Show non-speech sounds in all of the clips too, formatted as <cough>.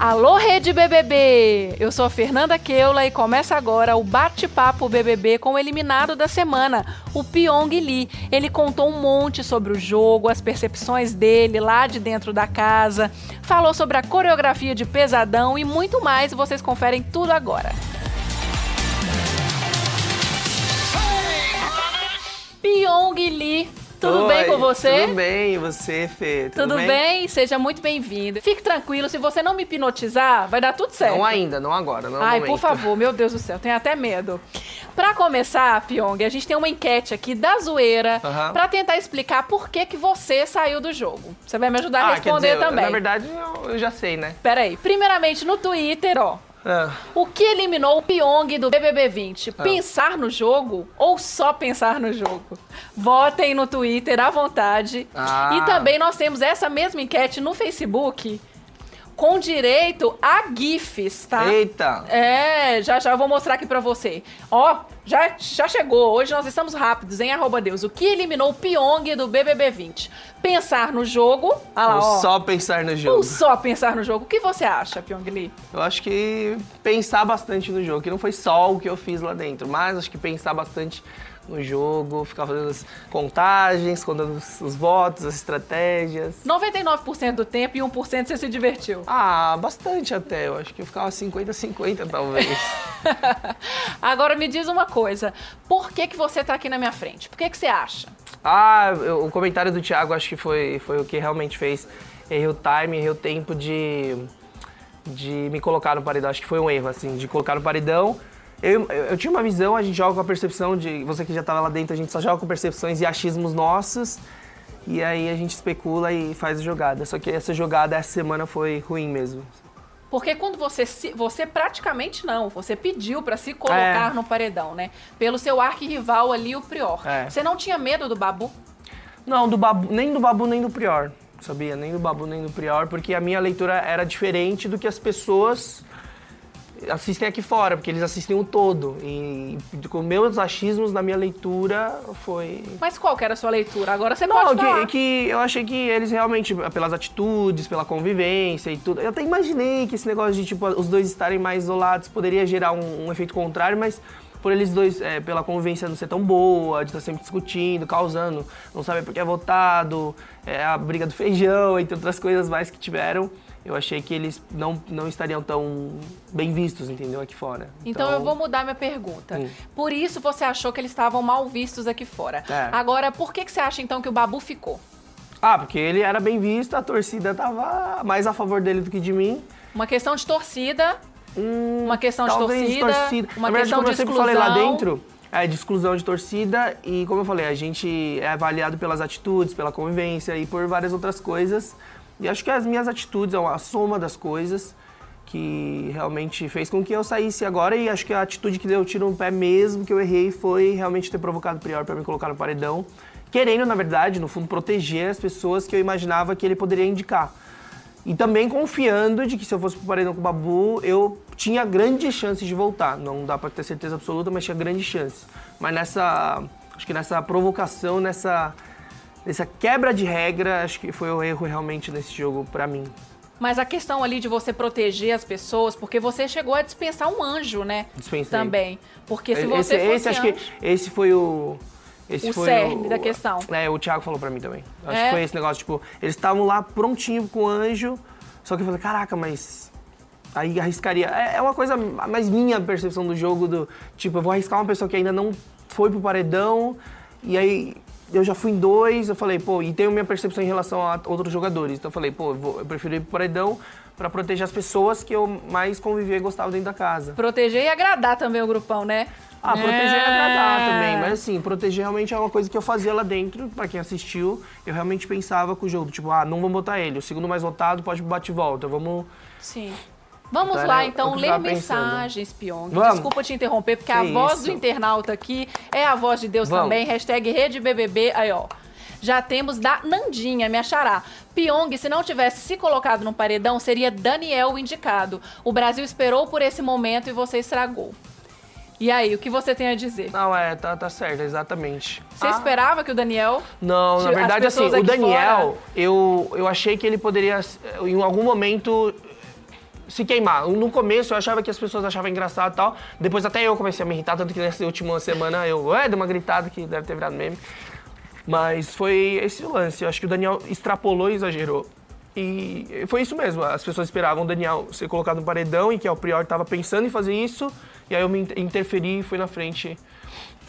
Alô, Rede BBB! Eu sou a Fernanda Keula e começa agora o Bate-Papo BBB com o eliminado da semana, o Pyong Lee. Ele contou um monte sobre o jogo, as percepções dele lá de dentro da casa, falou sobre a coreografia de Pesadão e muito mais. Vocês conferem tudo agora. Pyong Lee tudo Oi, bem com você? Tudo bem, e você, Fê? Tudo, tudo bem? bem? Seja muito bem-vindo. Fique tranquilo, se você não me hipnotizar, vai dar tudo certo. Não ainda, não agora, não Ai, momento. por favor, meu Deus do céu, tenho até medo. Pra começar, Pyong, a gente tem uma enquete aqui da zoeira Aham. pra tentar explicar por que, que você saiu do jogo. Você vai me ajudar a Ah, responder dizer, também. Na verdade, eu, eu já sei, né? Pera aí. Primeiramente, no Twitter, ó. Ah, O que eliminou o Pyong do BBB 20? Ah. Pensar no jogo ou só pensar no jogo? Votem no Twitter à vontade. Ah. E também nós temos essa mesma enquete no Facebook com direito a GIFs, tá? Eita! É, já já eu vou mostrar aqui pra você. Ó, já, já chegou. Hoje nós estamos rápidos, hein? Arroba Deus. O que eliminou o Pyong do BBB 20? Pensar no jogo. Ah lá, Ou ó. só pensar no Ou jogo. só pensar no jogo. O que você acha, Pyong Lee? Eu acho que pensar bastante no jogo, que não foi só o que eu fiz lá dentro, mas acho que pensar bastante no jogo, ficar fazendo as contagens, contando os, os votos, as estratégias. 99% do tempo e 1% você se divertiu. Ah, bastante até. Eu acho que eu ficava 50-50 talvez. <laughs> Agora me diz uma coisa. Por que, que você tá aqui na minha frente? Por que, que você acha? Ah, eu- o comentário do Thiago acho que foi, foi o que realmente fez. Errei o time, errei o tempo de, de me colocar no paredão. Acho que foi um erro, assim, de colocar no paredão. Eu, eu, eu tinha uma visão, a gente joga com a percepção de. Você que já estava lá dentro, a gente só joga com percepções e achismos nossos. E aí a gente especula e faz a jogada. Só que essa jogada essa semana foi ruim mesmo. Porque quando você se, você praticamente não, você pediu pra se colocar É. no paredão, né? Pelo seu arquirrival ali, o Prior. É. Você não tinha medo do Babu? Não, do babu, nem do Babu nem do Prior, sabia? Nem do Babu nem do Prior, porque a minha leitura era diferente do que as pessoas assistem aqui fora, porque eles assistem o todo. E com meus achismos na minha leitura foi. Mas qual que era a sua leitura? Agora você Não, pode falar. que, que eu achei que eles realmente, pelas atitudes, pela convivência e tudo. Eu até imaginei que esse negócio de tipo, os dois estarem mais isolados poderia gerar um, um efeito contrário, mas por eles dois, é, pela convivência não ser tão boa, de estar sempre discutindo, causando, não saber por que é votado, é, a briga do feijão, entre outras coisas mais que tiveram. Eu achei que eles não, não estariam tão bem vistos, entendeu, aqui fora. Então, eu vou mudar minha pergunta. Hum. Por isso você achou que eles estavam mal vistos aqui fora. É. Agora, por que, que você acha então que o Babu ficou? Ah, porque ele era bem visto, a torcida tava mais a favor dele do que de mim. Uma questão de torcida, Hum, uma questão de talvez torcida, uma Na verdade, questão como de eu sempre exclusão. falei lá dentro, é de exclusão de torcida e, como eu falei, a gente é avaliado pelas atitudes, pela convivência e por várias outras coisas. E acho que as minhas atitudes, a soma das coisas que realmente fez com que eu saísse agora e acho que a atitude que deu tiro no pé mesmo, que eu errei, foi realmente ter provocado o Prior para me colocar no paredão. Querendo, na verdade, no fundo, proteger as pessoas que eu imaginava que ele poderia indicar. E também confiando de que se eu fosse pro paredão com o Babu, eu tinha grandes chances de voltar. Não dá pra ter certeza absoluta, mas tinha grandes chances. Mas nessa, acho que nessa provocação, nessa, nessa quebra de regra, acho que foi o erro realmente nesse jogo pra mim. Mas a questão ali de você proteger as pessoas, porque você chegou a dispensar um anjo, né? Dispensei. Também. Porque se esse, você esse acho anjo, que esse foi o esse O foi cerne da questão. É, o Thiago falou pra mim também. Acho É? que foi esse negócio, tipo, eles estavam lá prontinho com o anjo, só que eu falei, caraca, mas aí arriscaria. É, é uma coisa mais minha percepção do jogo, do tipo, eu vou arriscar uma pessoa que ainda não foi pro paredão, e aí eu já fui em dois, eu falei, pô, e tenho minha percepção em relação a outros jogadores. Então eu falei, pô, eu, vou- eu prefiro ir pro paredão pra proteger as pessoas que eu mais convivia e gostava dentro da casa. proteger e agradar também o grupão, né? Ah, proteger É. é agradar também, mas assim, proteger realmente é uma coisa que eu fazia lá dentro, pra quem assistiu, eu realmente pensava com o jogo, tipo, ah, não vamos botar ele, o segundo mais votado pode bate e volta, vamos... Sim. Vamos Então, lá, então, ler mensagens, Pyong. Desculpa te interromper, porque Que a voz isso. do internauta aqui é a voz de Deus Vamos. também. Hashtag RedeBBB, aí ó. Já temos da Nandinha, me achará. Pyong, se não tivesse se colocado no paredão, seria Daniel o indicado. O Brasil esperou por esse momento e você estragou. E aí, o que você tem a dizer? Não, é, tá, tá certo, exatamente. Você Ah, esperava que o Daniel... Não, As na verdade, assim, pessoas o Daniel, fora- eu, eu achei que ele poderia, em algum momento, se queimar. No começo eu achava que as pessoas achavam engraçado e tal. Depois até eu comecei a me irritar, tanto que nessa última semana eu ué, dei uma gritada que deve ter virado meme. Mas foi esse lance. Eu acho que o Daniel extrapolou e exagerou. E foi isso mesmo. As pessoas esperavam o Daniel ser colocado no paredão e que o Prior estava pensando em fazer isso. E aí eu me interferi e fui na frente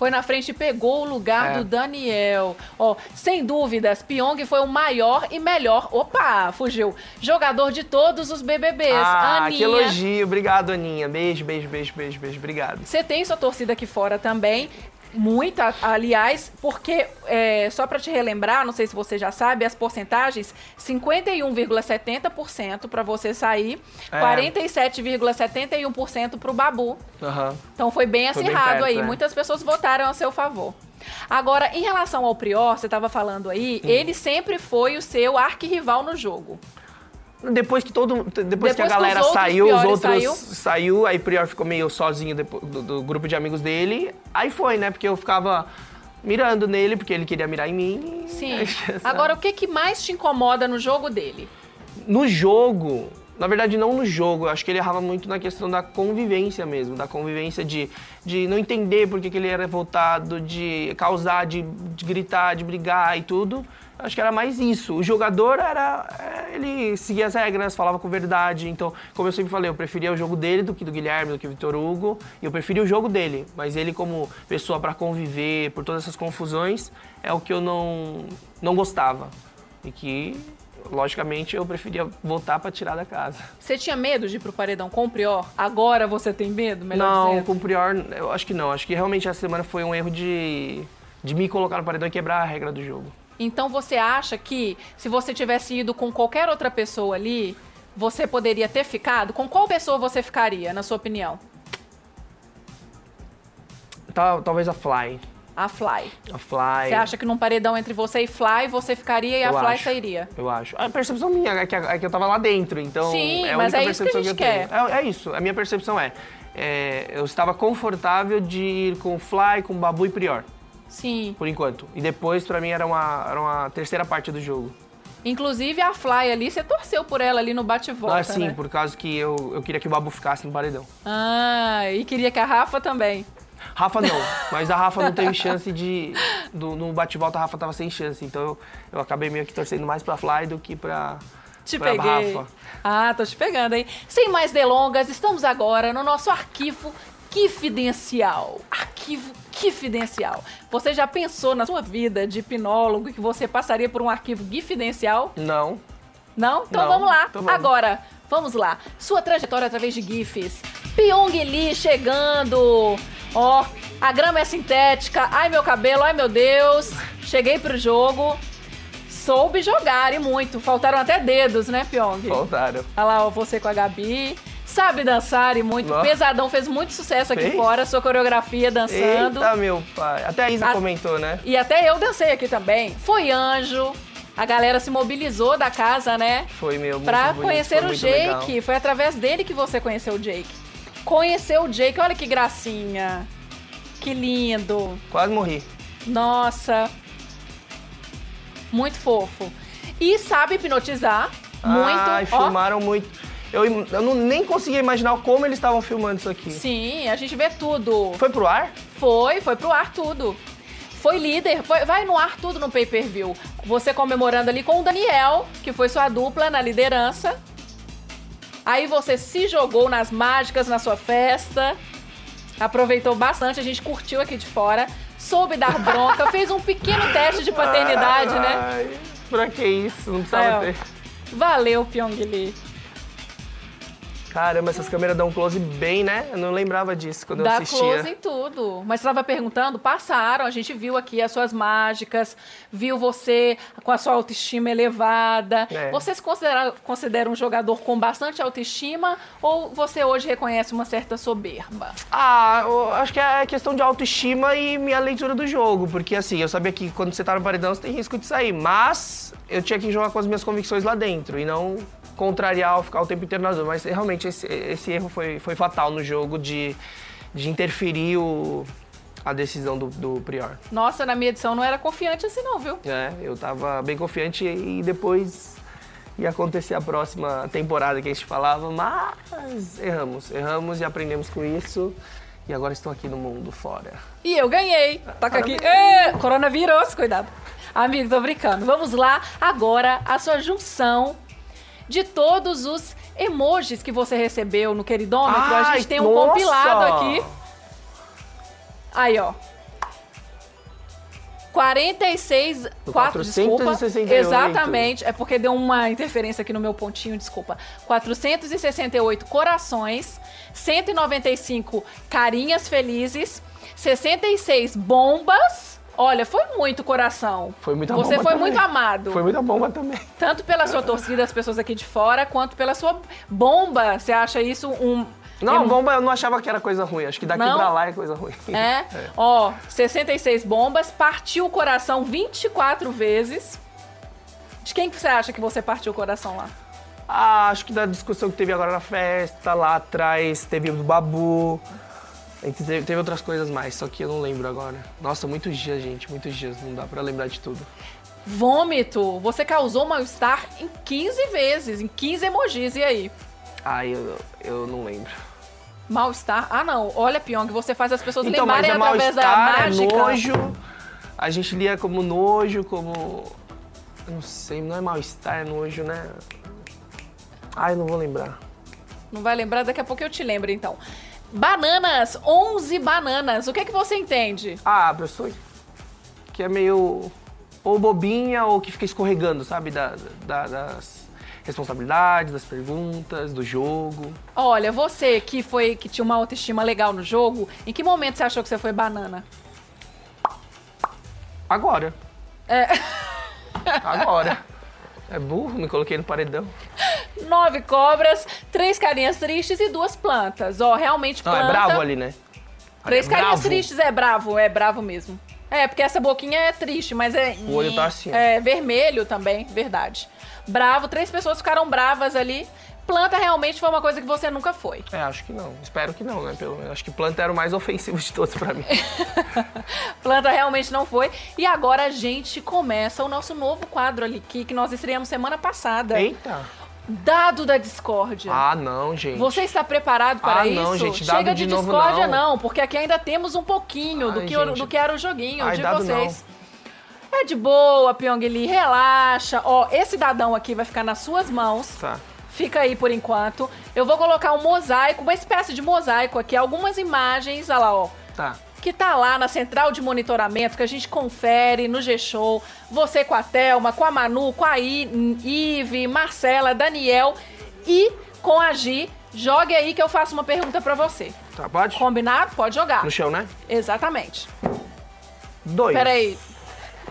foi na frente e pegou o lugar É. do Daniel. Ó, sem dúvidas, Pyong foi o maior e melhor. Opa, fugiu. Jogador de todos os BBBs. Ah, Aninha. que elogio. Obrigado, Aninha. Beijo, beijo, beijo, beijo, beijo. Obrigado. Você tem sua torcida aqui fora também. Muita, aliás, porque, é, só para te relembrar, não sei se você já sabe, as porcentagens: 51,70% para você sair, É. 47,71% para o Babu. Aham. Então foi bem Foi bem acirrado perto, aí. é. Muitas pessoas votaram a seu favor. Agora, em relação ao Prior, você estava falando aí, Hum. ele sempre foi o seu arquirrival no jogo. Depois que todo. Depois, Depois que a que galera os outros saiu, os outros saiu. saiu, aí Prior ficou meio sozinho depo- do, do grupo de amigos dele. Aí foi, né? Porque eu ficava mirando nele, porque ele queria mirar em mim. Sim. <laughs> <laughs> Agora, o que, que mais te incomoda no jogo dele? No jogo, na verdade não no jogo, eu acho que ele errava muito na questão da convivência mesmo, da convivência de, de não entender por que, que ele era revoltado, de causar, de, de gritar, de brigar e tudo. Acho que era mais isso. O jogador era. é, Ele seguia as regras, falava com verdade. Então, como eu sempre falei, eu preferia o jogo dele do que do Guilherme, do que do Vitor Hugo. E eu preferia o jogo dele. Mas ele, como pessoa para conviver, por todas essas confusões, é o que eu não, não gostava. E que, logicamente, eu preferia voltar para tirar da casa. Você tinha medo de ir pro paredão com o Prior? Agora você tem medo, melhor não, com o Prior, eu acho que não. Acho que realmente essa semana foi um erro de, de me colocar no paredão e quebrar a regra do jogo. Então você acha que se você tivesse ido com qualquer outra pessoa ali, você poderia ter ficado? Com qual pessoa você ficaria, na sua opinião? Tal- talvez a Fly. A Fly. A Fly. Você acha que num paredão entre você e Fly, você ficaria e a Eu Fly acho. sairia? Eu acho. A percepção minha é que, é que eu tava lá dentro, então. Sim, é a mas única é isso que a gente eu tenho. É, é isso. A minha percepção é, é, Eu estava confortável de ir com Fly, com Babu e Prior, Sim. por enquanto. E depois, pra mim, era uma, era uma terceira parte do jogo. Inclusive a Fly ali, você torceu por ela ali no bate-volta, ah, sim, né? por causa que eu, eu queria que o Babu ficasse no paredão. Ah, e queria que a Rafa também. Rafa não, <laughs> mas a Rafa não teve chance de. do- no bate-volta a Rafa tava sem chance, então eu, eu acabei meio que torcendo mais pra Fly do que pra, Te pra peguei. Rafa. Ah, tô te pegando, hein? Sem mais delongas, estamos agora no nosso arquivo Kifidencial. Arquivo Kifidencial. Você já pensou na sua vida de hipnólogo que você passaria por um arquivo Gifidencial? Não. Não? Então Não, vamos lá. então vamos. Agora, vamos lá. Sua trajetória através de GIFs. Pyong Lee chegando. Ó, a grama é sintética. Ai, meu cabelo, ai, meu Deus. Cheguei pro jogo. Soube jogar e muito. Faltaram até dedos, né, Pyong? Voltaram. Olha lá, ó, você com a Gabi. Sabe dançar e muito. Nossa. Pesadão fez muito sucesso aqui Fez? fora. Sua coreografia dançando. Eita, meu pai. Até a Isa A- comentou, né? E até eu dancei aqui também. Foi anjo. A galera se mobilizou da casa, né? Foi meu. muito Pra bonito, conhecer o muito Jake. legal. Foi através dele que você conheceu o Jake. Conheceu o Jake, olha que gracinha. Que lindo. Quase morri. Nossa. Muito fofo. E sabe hipnotizar. Muito. Ai, Ó, filmaram muito. Eu, eu não, nem conseguia imaginar como eles estavam filmando isso aqui. Sim, a gente vê tudo. Foi pro ar? Foi, foi pro ar tudo. Foi líder, foi- vai no ar tudo no pay-per-view. Você comemorando ali com o Daniel, que foi sua dupla na liderança. Aí você se jogou nas mágicas na sua festa. Aproveitou bastante, a gente curtiu aqui de fora. Soube dar bronca, fez um pequeno teste de paternidade, né? Ai, pra que isso? Não precisava ó. ter. Valeu, Pyong Lee. Caramba, essas câmeras dão um close bem, né? Eu não lembrava disso quando eu Dá assistia. close em tudo. Mas você estava perguntando, passaram, a gente viu aqui as suas mágicas, viu você com a sua autoestima elevada. É. Você se considera, considera um jogador com bastante autoestima ou você hoje reconhece uma certa soberba? Ah, eu acho que é questão de autoestima e minha leitura do jogo. Porque assim, eu sabia que quando você tá no paredão você tem risco de sair. Mas eu tinha que jogar com as minhas convicções lá dentro e não contrariar ou ficar o tempo inteiro na dúvida. Mas realmente esse, esse erro foi, foi fatal no jogo de, de interferir o, a decisão do, do Prior. Nossa, na minha edição não era confiante assim não, viu? É, eu tava bem confiante e depois ia acontecer a próxima temporada que a gente falava, mas erramos, erramos e aprendemos com isso. E agora estou aqui no mundo fora. E eu ganhei. Toca aqui. Ê, coronavírus, cuidado. Amigo, tô brincando. Vamos lá agora a sua junção de todos os emojis que você recebeu no queridômetro. a Ai, gente tem um nossa! compilado aqui. Aí, ó. 46, 4, desculpa. 468. Exatamente, é porque deu uma interferência aqui no meu pontinho, desculpa. 468 corações, 195 carinhas felizes, 66 bombas. Olha, foi muito coração. Foi muita Você bomba foi também. muito amado. Foi muita bomba também. Tanto pela sua torcida, as pessoas aqui de fora, quanto pela sua bomba. Você acha isso um. Não, um- bomba eu não achava que era coisa ruim. Acho que daqui Não? pra lá é coisa ruim. É? <laughs> Ó, 66 bombas, partiu o coração 24 vezes. De quem que você acha que você partiu o coração lá? Ah, acho que da discussão que teve agora na festa, lá atrás, teve o do Babu. Teve, outras coisas mais, só que eu não lembro agora. Nossa, muitos dias, gente, muitos dias. Não dá pra lembrar de tudo. Vômito. Você causou mal-estar em 15 vezes, em 15 emojis. E aí? Ai, eu, eu não lembro. Mal-estar? Ah, não. Olha, Pyong, você faz as pessoas Então, mas lembrarem é através da é mágica. nojo. A gente lia como nojo, como... Eu não sei, não é mal-estar, é nojo, né? Ai, não vou lembrar. Não vai lembrar? Daqui a pouco eu te lembro, então. Bananas. 11 bananas. O que, é que você entende? Ah, pessoa que é meio ou bobinha ou que fica escorregando, sabe? Da, da- das responsabilidades, das perguntas, do jogo. Olha, você que foi que tinha uma autoestima legal no jogo, em que momento você achou que você foi banana? Agora. É. Agora. É burro, me coloquei no paredão. Nove cobras, três carinhas tristes e duas plantas. Ó, realmente Não, planta. é bravo ali, né? Três É carinhas bravo. tristes é bravo, é bravo mesmo. É, porque essa boquinha é triste, mas é. O olho tá assim. É vermelho também, verdade. Bravo, três pessoas ficaram bravas ali. Planta realmente foi uma coisa que você nunca foi. É, acho que não. Espero que não, né? Pelo menos. Acho que planta era o mais ofensivo de todos pra mim. <laughs> Planta realmente não foi. E agora a gente começa o nosso novo quadro ali, que, que nós estreamos semana passada. Eita. Dado da discórdia. Ah, não, gente. Você está preparado para Ah, isso? não, gente, dado Chega de de, discórdia, não. não. porque aqui ainda temos um pouquinho do Ai, que, o- gente. do que era o joguinho Ai, de vocês. É de boa, Pyong Lee, relaxa. Ó, esse dadão aqui vai ficar nas suas mãos. Tá. Fica aí por enquanto. Eu vou colocar um mosaico, uma espécie de mosaico aqui, algumas imagens, olha lá, ó. Tá. Que tá lá na central de monitoramento, que a gente confere no G-Show. Você com a Thelma, com a Manu, com a I, Ive, Marcela, Daniel e com a Gi. Jogue aí que eu faço uma pergunta pra você. Tá, pode? Combinado? Pode jogar. No chão, né? Exatamente. Dois. Peraí.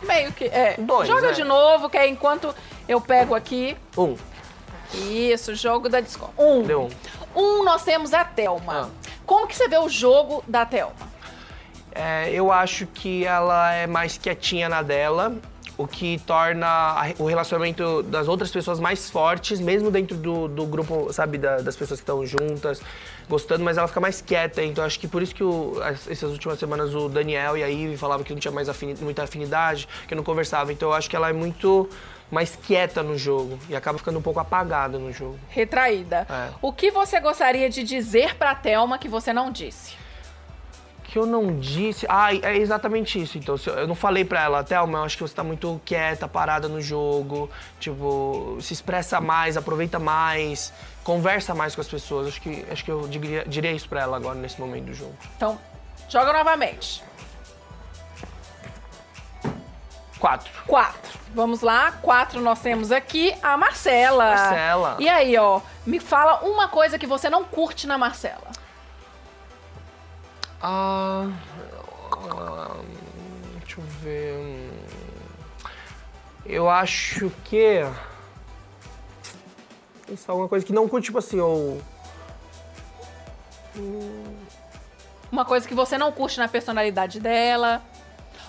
Meio que. É. Dois, Joga é. de novo, que aí enquanto eu pego aqui. Um. Isso, jogo da Discord. Um. Deu um. Um, nós temos a Thelma. Ah. Como que você vê o jogo da Thelma? É, eu acho que ela é mais quietinha na dela, o que torna o relacionamento das outras pessoas mais fortes, mesmo dentro do, do grupo, sabe, da- das pessoas que estão juntas, gostando, mas ela fica mais quieta. Então acho que por isso que o- as- essas últimas semanas o Daniel e a Ivy falavam que não tinha mais muita afinidade, que não conversava. Então eu acho que ela é muito mais quieta no jogo e acaba ficando um pouco apagada no jogo. Retraída. É. O que você gostaria de dizer pra Thelma que você não disse? Que eu não disse. Ah, é exatamente isso. Então, eu não falei pra ela, Thelma, eu acho que você tá muito quieta, parada no jogo. Tipo, se expressa mais, aproveita mais, conversa mais com as pessoas. Acho que, acho que eu diria, diria isso pra ela agora, nesse momento do jogo. Então, joga novamente. Quatro. Quatro. Vamos lá. Quatro nós temos aqui a Marcela. Marcela. E aí, ó, me fala uma coisa que você não curte na Marcela. Ah. deixa eu ver. hum, Eu acho que. Isso é uma coisa que não curte, tipo assim, ou. Uma coisa que você não curte na personalidade dela.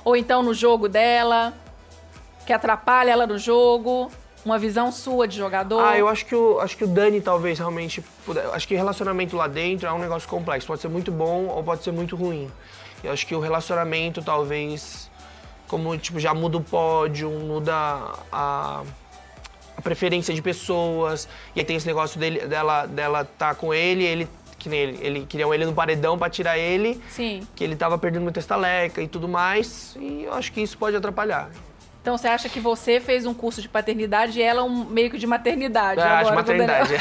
Ou então no jogo dela. Que atrapalha ela no jogo. Uma visão sua de jogador. Ah, eu acho que o, acho que o Dani talvez realmente. puder- Acho que relacionamento lá dentro é um negócio complexo. Pode ser muito bom ou pode ser muito ruim. Eu acho que o relacionamento talvez. Como tipo, já muda o pódio, muda a. a preferência de pessoas. E aí tem esse negócio dele, dela, dela tá com ele, ele que nem ele, ele queriam ele no paredão para tirar ele. Sim. Que ele tava perdendo muita estaleca e tudo mais. E eu acho que isso pode atrapalhar. Então você acha que você fez um curso de paternidade e ela um meio que de maternidade? É, agora, de maternidade.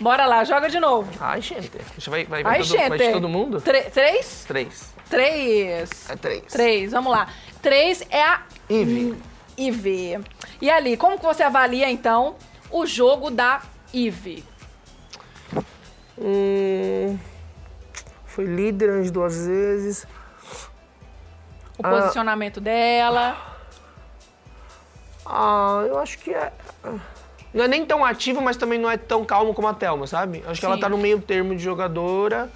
Bora lá, joga de novo. Ai, gente. Vai, vai, vai, Ai, todo, gente. vai de todo mundo? Tre- três? Três. Três. É três. Três, vamos lá. Três é a Ive. Ive. E ali, como que você avalia, então, o jogo da Ive? Hum, foi líder umas duas vezes. O Ah. posicionamento dela. Ah, eu acho que é. Não é nem tão ativo, mas também não é tão calmo como a Thelma, sabe? Acho que ela Sim. tá no meio termo de jogadora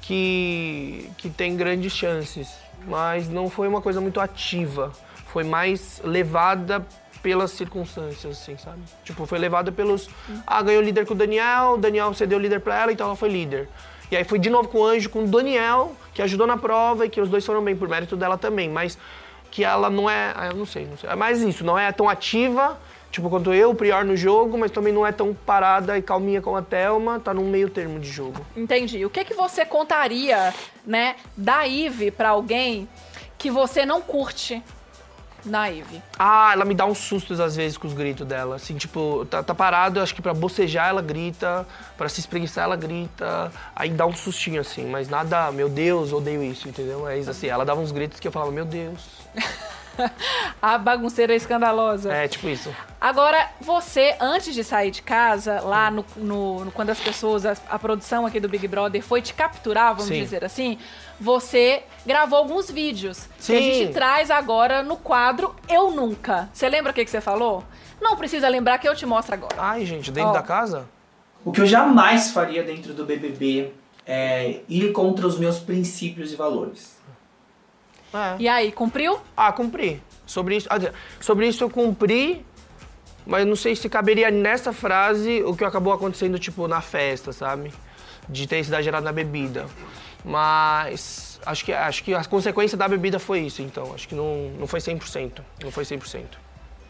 que, que tem grandes chances. Mas não foi uma coisa muito ativa. Foi mais levada pelas circunstâncias, assim, sabe? Tipo, foi levada pelos. Ah, ganhou líder com o Daniel, o Daniel cedeu líder pra ela, então ela foi líder. E aí foi de novo com o Anjo, com o Daniel, que ajudou na prova e que os dois foram bem por mérito dela também. Mas que ela não é. ah, Eu não sei, não sei. É mais isso, não é tão ativa, tipo, quanto eu, o Prior no jogo, mas também não é tão parada e calminha como a Thelma, tá num meio termo de jogo. Entendi. O que que você contaria, né, da Ive pra alguém que você não curte na Ive? Ah, ela me dá uns sustos às vezes com os gritos dela. Assim, tipo, tá, tá parado, acho que pra bocejar ela grita, pra se espreguiçar ela grita, aí dá um sustinho assim, mas nada, meu Deus, odeio isso, entendeu? É isso assim, ela dava uns gritos que eu falava, meu Deus. <laughs> A bagunceira escandalosa. É, tipo isso. Agora, você, antes de sair de casa, lá no, no- no- quando as pessoas, a, a produção aqui do Big Brother foi te capturar, vamos Sim. dizer assim, você gravou alguns vídeos que a Sim. gente traz agora no quadro Eu Nunca. Você lembra o que, que você falou? Não precisa lembrar que eu te mostro agora. Ai, gente, dentro Ó. da casa? O que eu jamais faria dentro do BBB é ir contra os meus princípios e valores. É. E aí, cumpriu? Ah, cumpri. Sobre isso, ah, sobre isso eu cumpri, mas não sei se caberia nessa frase o que acabou acontecendo, tipo, na festa, sabe? De ter exagerado na bebida. Mas acho que, acho que a consequência da bebida foi isso, então. Acho que não, não foi 100%. Não foi 100%.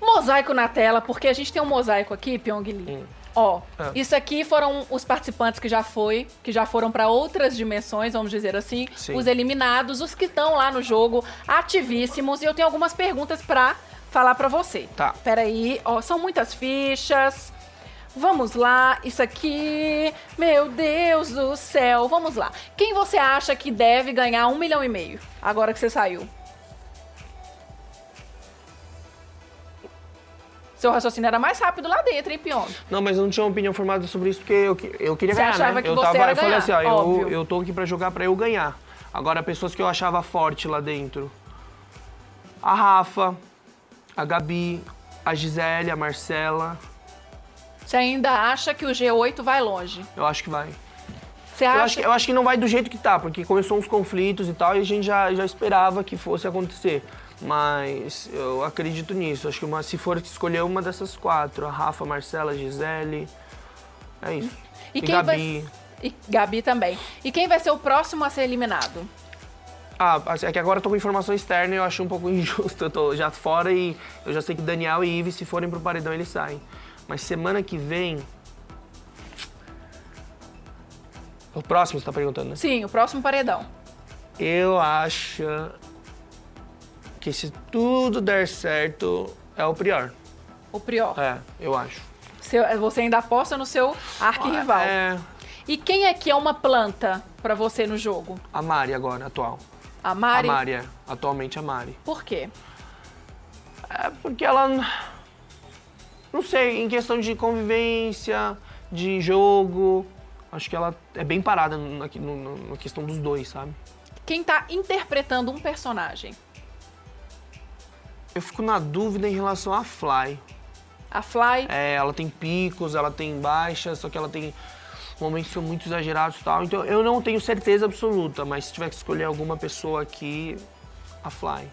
Mosaico na tela, porque a gente tem um mosaico aqui, Pyong Lee. Ó, É. isso aqui foram os participantes que já foi, que já foram para outras dimensões, vamos dizer assim, Sim. os eliminados, os que estão lá no jogo, ativíssimos, e eu tenho algumas perguntas pra falar pra você. Tá. Peraí, ó, são muitas fichas. Vamos lá, isso aqui, meu Deus do céu, vamos lá. Quem você acha que deve ganhar um milhão e meio, agora que você saiu? Seu raciocínio era mais rápido lá dentro, hein, Pion? Não, mas eu não tinha uma opinião formada sobre isso porque eu, eu queria Você ganhar, achava né? que eu você tava, era eu falei ganhar, assim, ó, eu, eu tô aqui pra jogar pra eu ganhar. Agora, pessoas que eu achava forte lá dentro. A Rafa, a Gabi, a Gisele, a Marcela. Você ainda acha que o G8 vai longe? Eu acho que vai. Você Eu acha? acho, que, eu acho que não vai do jeito que tá, porque começou uns conflitos e tal, e a gente já, já esperava que fosse acontecer. Mas eu acredito nisso. Acho que uma, se for escolher uma dessas quatro, a Rafa, a Marcela, a Gisele. É isso. E quem Gabi. vai... E Gabi também. E quem vai ser o próximo a ser eliminado? Ah, assim, é que agora eu tô com informação externa e eu acho um pouco <laughs> injusto. Eu tô já fora e eu já sei que Daniel e Ives, se forem pro paredão, eles saem. Mas semana que vem. O próximo, você tá perguntando, né? Sim, o próximo paredão. Eu acho que se tudo der certo, é o Prior. O Prior. É, eu acho. Seu- você ainda aposta no seu arquirrival. É, E quem é que é uma planta pra você no jogo? a Mari agora, atual. A Mari? A Mari, é. Atualmente a Mari. Por quê? É porque ela. Não sei, em questão de convivência, de jogo. Acho que ela é bem parada na, no- na questão dos dois, sabe? Quem tá interpretando um personagem? Eu fico na dúvida em relação a Fly. A Fly? É, ela tem picos, ela tem baixas, só que ela tem momentos são muito exagerados e tal. Então eu não tenho certeza absoluta, mas se tiver que escolher alguma pessoa aqui, a Fly.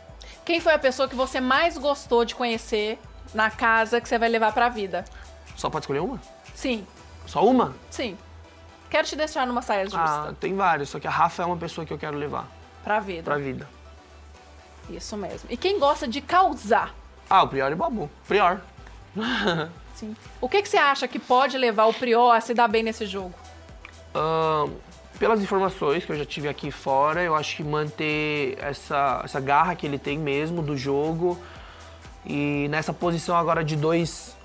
Quem foi a pessoa que você mais gostou de conhecer na casa que você vai levar pra vida? Só pode escolher uma? Sim, Só uma? sim. Quero te deixar numa saia justa. Ah, tem vários, só que a Rafa é uma pessoa que eu quero levar Pra vida. pra vida. Isso mesmo. E quem gosta de causar? Ah, o Prior e o Babu. Prior. Sim. O que, que você acha que pode levar o Prior a se dar bem nesse jogo? Ahn, pelas informações que eu já tive aqui fora, eu acho que manter essa, essa garra que ele tem mesmo do jogo e nessa posição agora de dois,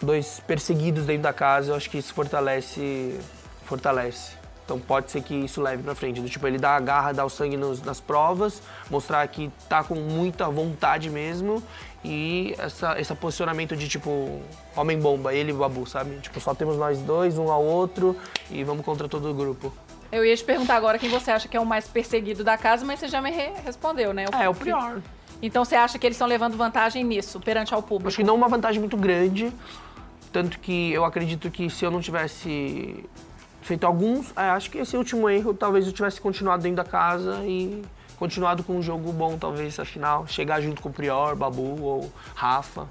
dois perseguidos dentro da casa, eu acho que isso fortalece. fortalece. Então pode ser que isso leve pra frente. Do tipo, ele dá a garra, dá o sangue nos- nas provas, mostrar que tá com muita vontade mesmo. E essa, esse posicionamento de tipo, homem-bomba, ele e o Babu, sabe? Tipo, só temos nós dois, um ao outro, e vamos contra todo o grupo. Eu ia te perguntar agora quem você acha que é o mais perseguido da casa, mas você já me re- respondeu, né? É, o pior. Então você acha que eles estão levando vantagem nisso, perante ao público? Acho que não uma vantagem muito grande. Tanto que eu acredito que se eu não tivesse feito alguns, é, acho que esse último erro talvez eu tivesse continuado dentro da casa e continuado com um jogo bom, talvez, afinal. Chegar junto com o Prior, Babu ou Rafa.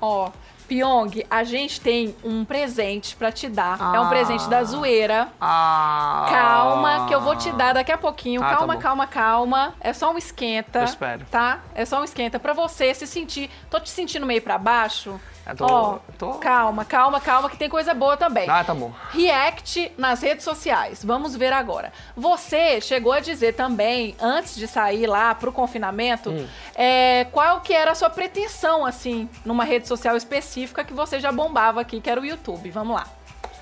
Ó, Pyong, a gente tem um presente pra te dar. É um Ah. presente da zoeira. Ah! Calma, que eu vou te dar daqui a pouquinho. Ah, tá calma, bom. calma, calma. É só um esquenta. Eu espero. Tá? É só um esquenta pra você se sentir. Tô te sentindo meio pra baixo. Eu tô- Ó, tô- calma, calma, calma, que tem coisa boa também. Ah, tá bom. React nas redes sociais. Vamos ver agora. Você chegou a dizer também, antes de sair lá pro confinamento, Hum. é, qual que era a sua pretensão, assim, numa rede social específica que você já bombava aqui, que era o YouTube. Vamos lá.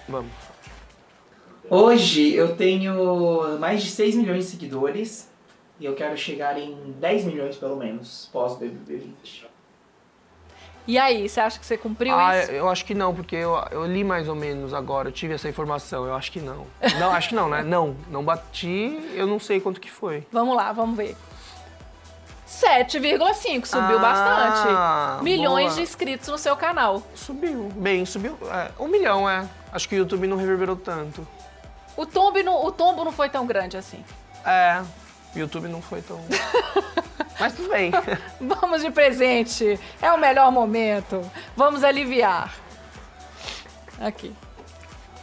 Vamos. Hoje eu tenho mais de 6 milhões de seguidores e eu quero chegar em 10 milhões pelo menos pós BBB 20. E aí, você acha que você cumpriu Ah, isso? eu acho que não, porque eu, eu li mais ou menos agora, eu tive essa informação, eu acho que não. Não, acho que não, né? Não, não bati, eu não sei quanto que foi. Vamos lá, vamos ver. 7,5, subiu Ah, bastante. Milhões boa. de inscritos no seu canal. Subiu, bem, subiu. É, um milhão, é. Acho que o YouTube não reverberou tanto. O tombo, não, o tombo não foi tão grande assim. É, YouTube não foi tão. <laughs> Mas tudo bem. <laughs> Vamos de presente. É o melhor momento. Vamos aliviar. Aqui.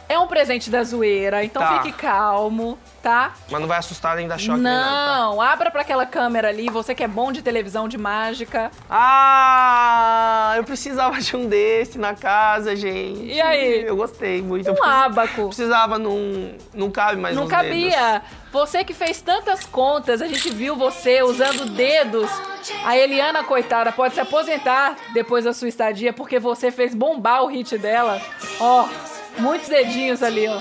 É um presente da zoeira, então Tá. fique calmo, tá? Mas não vai assustar nem dar choque nem nada. tá? Não, abra pra aquela câmera ali, você que é bom de televisão, de mágica. Ah, eu precisava de um desse na casa, gente. E aí? Eu gostei muito. Eu Um precis- ábaco. Precisava, não, não cabe mais Não nos cabia. Você que fez tantas contas, a gente viu você usando dedos. A Eliana, coitada, pode se aposentar depois da sua estadia, porque você fez bombar o hit dela. Ó, muitos dedinhos ali, ó.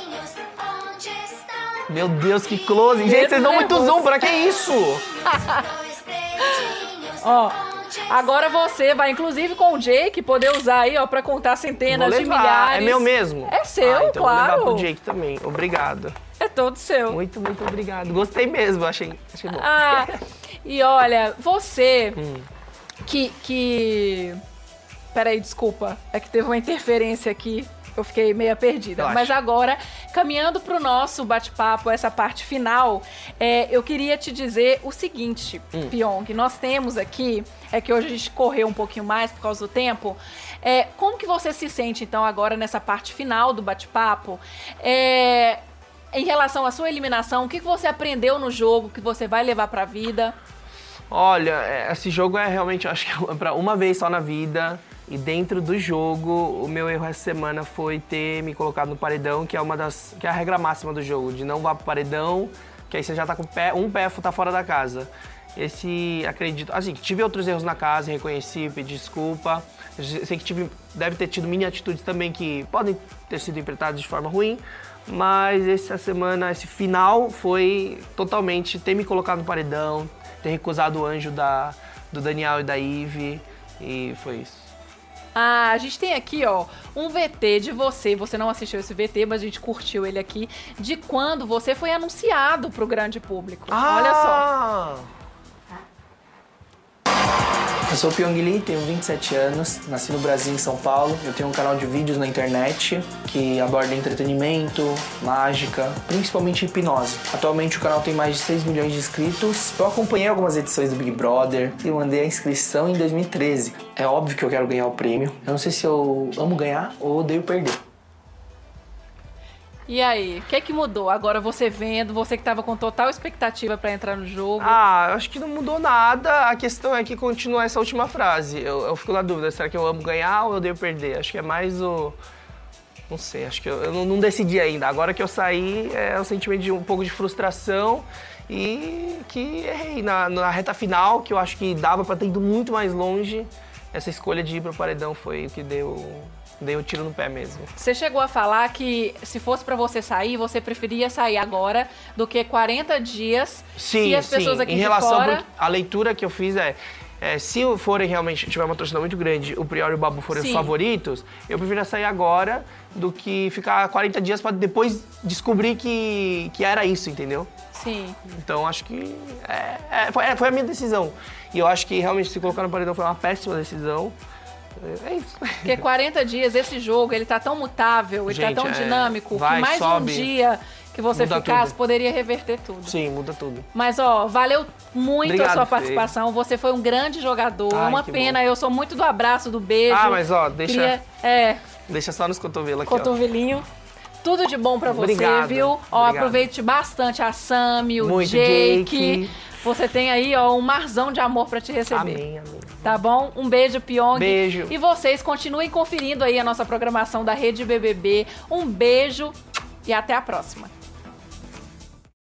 Meu Deus, que close. Gente, vocês dão muito zoom. Pra que isso? <laughs> Ó, agora você vai, inclusive com o Jake, poder usar aí, ó, pra contar centenas de levar. milhares. É meu mesmo? É seu, ah, então claro. vou levar pro Jake também. Obrigado. É todo seu. Muito, muito obrigado. Gostei mesmo, achei, achei bom. Ah, <laughs> e olha, você Hum. que, que... Peraí, desculpa. É que teve uma interferência aqui. Eu fiquei meia perdida. Relaxa. Mas agora, caminhando pro nosso bate-papo, essa parte final, é, eu queria te dizer o seguinte, Hum. Pyong. Nós temos aqui, é que hoje a gente correu um pouquinho mais por causa do tempo. É, como que você se sente, então, agora nessa parte final do bate-papo? É, em relação à sua eliminação, o que que você aprendeu no jogo que você vai levar pra vida? Olha, é, esse jogo é realmente, acho que é <laughs> pra uma vez só na vida. E dentro do jogo, o meu erro essa semana foi ter me colocado no paredão, que é uma das. que é a regra máxima do jogo, de não vá pro paredão, que aí você já tá com pé, um pé tá fora da casa. Esse, acredito. Assim, tive outros erros na casa, reconheci, pedi desculpa. Sei que tive, deve ter tido mini atitudes também que podem ter sido interpretadas de forma ruim, mas essa semana, esse final foi totalmente ter me colocado no paredão, ter recusado o anjo da, do Daniel e da Ive, e foi isso. Ah, a gente tem aqui, ó, um VT de você. Você não assistiu esse VT, mas a gente curtiu ele aqui. De quando você foi anunciado pro grande público. Olha só. só! Eu sou o Pyong Lee, tenho 27 anos, nasci no Brasil, em São Paulo. Eu tenho um canal de vídeos na internet que aborda entretenimento, mágica, principalmente hipnose. Atualmente o canal tem mais de 6 milhões de inscritos. Eu acompanhei algumas edições do Big Brother e mandei a inscrição em 2013. É óbvio que eu quero ganhar o prêmio. Eu não sei se eu amo ganhar ou odeio perder. E aí, o que é que mudou? Agora você vendo, você que tava com total expectativa pra entrar no jogo. Ah, acho que não mudou nada. A questão é que continua essa última frase. Eu, eu fico na dúvida, será que eu amo ganhar ou eu devo perder? Acho que é mais o... Não sei, acho que eu, eu não, não decidi ainda. Agora que eu saí, é um sentimento de um pouco de frustração e que errei na, na reta final, que eu acho que dava pra ter ido muito mais longe. Essa escolha de ir pro paredão foi o que deu, deu o tiro no pé mesmo. Você chegou a falar que se fosse pra você sair, você preferia sair agora do que 40 dias Sim, se as pessoas sim. aqui em relação fora... a leitura que eu fiz é, é, se forem realmente tiver uma torcida muito grande, o Prior e o Babu forem os Sim. favoritos, eu prefiro sair agora do que ficar 40 dias pra depois descobrir que, que era isso, entendeu? Sim. Então acho que é, é, foi, é, foi a minha decisão. E eu acho que realmente se colocar no paredão foi uma péssima decisão. É, é isso. Porque 40 dias, esse jogo, ele tá tão mutável, ele Gente, tá tão é, dinâmico, vai, que mais sobe, um dia que você muda ficasse tudo. poderia reverter tudo. Sim, muda tudo. Mas, ó, valeu muito Obrigado, a sua participação. Você foi um grande jogador. É Ai, uma pena, eu sou muito do abraço, do beijo. Ah, mas ó, deixa, Queria, é, deixa só nos cotovelos aqui, ó. cotovelinho. Tudo de bom pra você, Obrigado, viu? Ó, obrigado. aproveite bastante a Sami, o Muito, Jake. Jake. Você tem aí, ó, um marzão de amor pra te receber. Amém, amém. Tá bom? Um beijo, Pyong. Beijo. E vocês continuem conferindo aí a nossa programação da Rede BBB. Um beijo e até a próxima.